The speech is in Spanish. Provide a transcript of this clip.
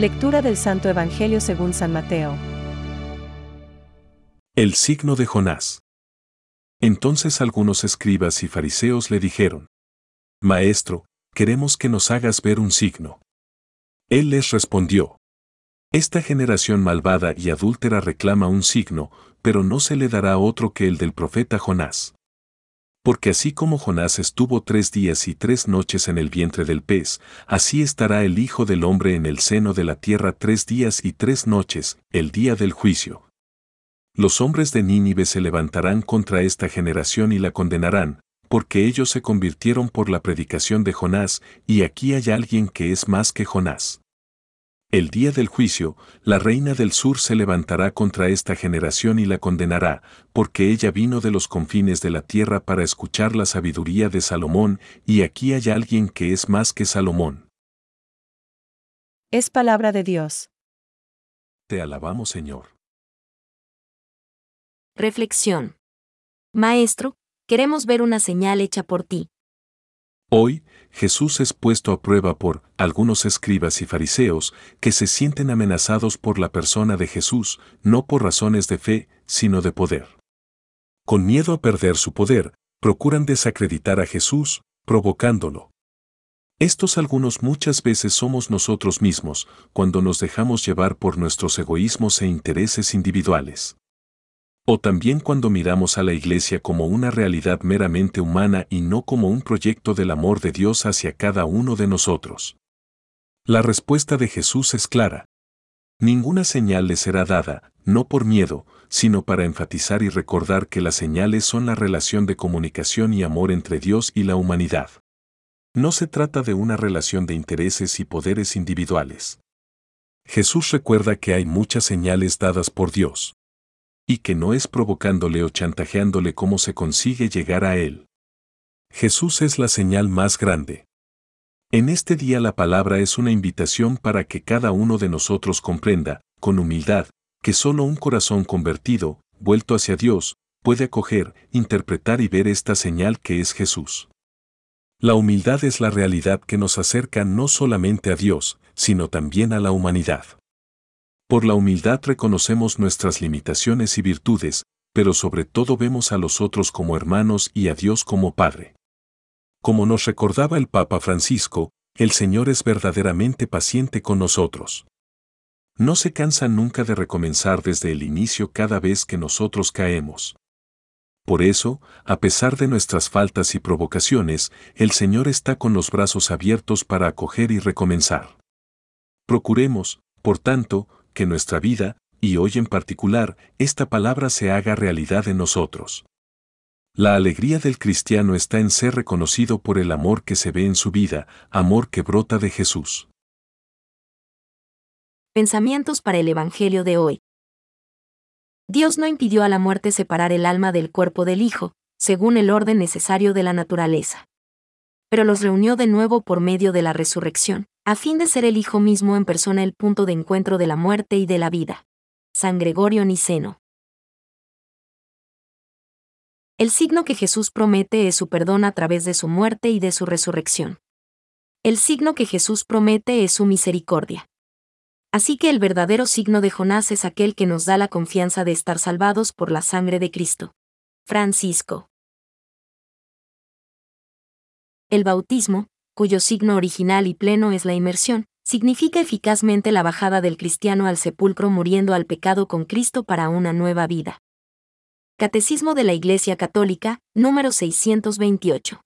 Lectura del Santo Evangelio según San Mateo. El signo de Jonás. Entonces algunos escribas y fariseos le dijeron, Maestro, queremos que nos hagas ver un signo. Él les respondió, Esta generación malvada y adúltera reclama un signo, pero no se le dará otro que el del profeta Jonás. Porque así como Jonás estuvo tres días y tres noches en el vientre del pez, así estará el Hijo del Hombre en el seno de la tierra tres días y tres noches, el día del juicio. Los hombres de Nínive se levantarán contra esta generación y la condenarán, porque ellos se convirtieron por la predicación de Jonás, y aquí hay alguien que es más que Jonás. El día del juicio, la reina del sur se levantará contra esta generación y la condenará, porque ella vino de los confines de la tierra para escuchar la sabiduría de Salomón, y aquí hay alguien que es más que Salomón. Es palabra de Dios. Te alabamos Señor. Reflexión. Maestro, queremos ver una señal hecha por ti. Hoy, Jesús es puesto a prueba por algunos escribas y fariseos que se sienten amenazados por la persona de Jesús, no por razones de fe, sino de poder. Con miedo a perder su poder, procuran desacreditar a Jesús, provocándolo. Estos algunos muchas veces somos nosotros mismos, cuando nos dejamos llevar por nuestros egoísmos e intereses individuales. O también cuando miramos a la Iglesia como una realidad meramente humana y no como un proyecto del amor de Dios hacia cada uno de nosotros. La respuesta de Jesús es clara. Ninguna señal le será dada, no por miedo, sino para enfatizar y recordar que las señales son la relación de comunicación y amor entre Dios y la humanidad. No se trata de una relación de intereses y poderes individuales. Jesús recuerda que hay muchas señales dadas por Dios y que no es provocándole o chantajeándole cómo se consigue llegar a Él. Jesús es la señal más grande. En este día la palabra es una invitación para que cada uno de nosotros comprenda, con humildad, que solo un corazón convertido, vuelto hacia Dios, puede acoger, interpretar y ver esta señal que es Jesús. La humildad es la realidad que nos acerca no solamente a Dios, sino también a la humanidad. Por la humildad reconocemos nuestras limitaciones y virtudes, pero sobre todo vemos a los otros como hermanos y a Dios como Padre. Como nos recordaba el Papa Francisco, el Señor es verdaderamente paciente con nosotros. No se cansa nunca de recomenzar desde el inicio cada vez que nosotros caemos. Por eso, a pesar de nuestras faltas y provocaciones, el Señor está con los brazos abiertos para acoger y recomenzar. Procuremos, por tanto, que nuestra vida, y hoy en particular, esta palabra se haga realidad en nosotros. La alegría del cristiano está en ser reconocido por el amor que se ve en su vida, amor que brota de Jesús. Pensamientos para el Evangelio de hoy. Dios no impidió a la muerte separar el alma del cuerpo del Hijo, según el orden necesario de la naturaleza. Pero los reunió de nuevo por medio de la resurrección, a fin de ser el Hijo mismo en persona el punto de encuentro de la muerte y de la vida. San Gregorio Niceno. El signo que Jesús promete es su perdón a través de su muerte y de su resurrección. El signo que Jesús promete es su misericordia. Así que el verdadero signo de Jonás es aquel que nos da la confianza de estar salvados por la sangre de Cristo. Francisco. El bautismo, cuyo signo original y pleno es la inmersión, significa eficazmente la bajada del cristiano al sepulcro muriendo al pecado con Cristo para una nueva vida. Catecismo de la Iglesia Católica, número 628.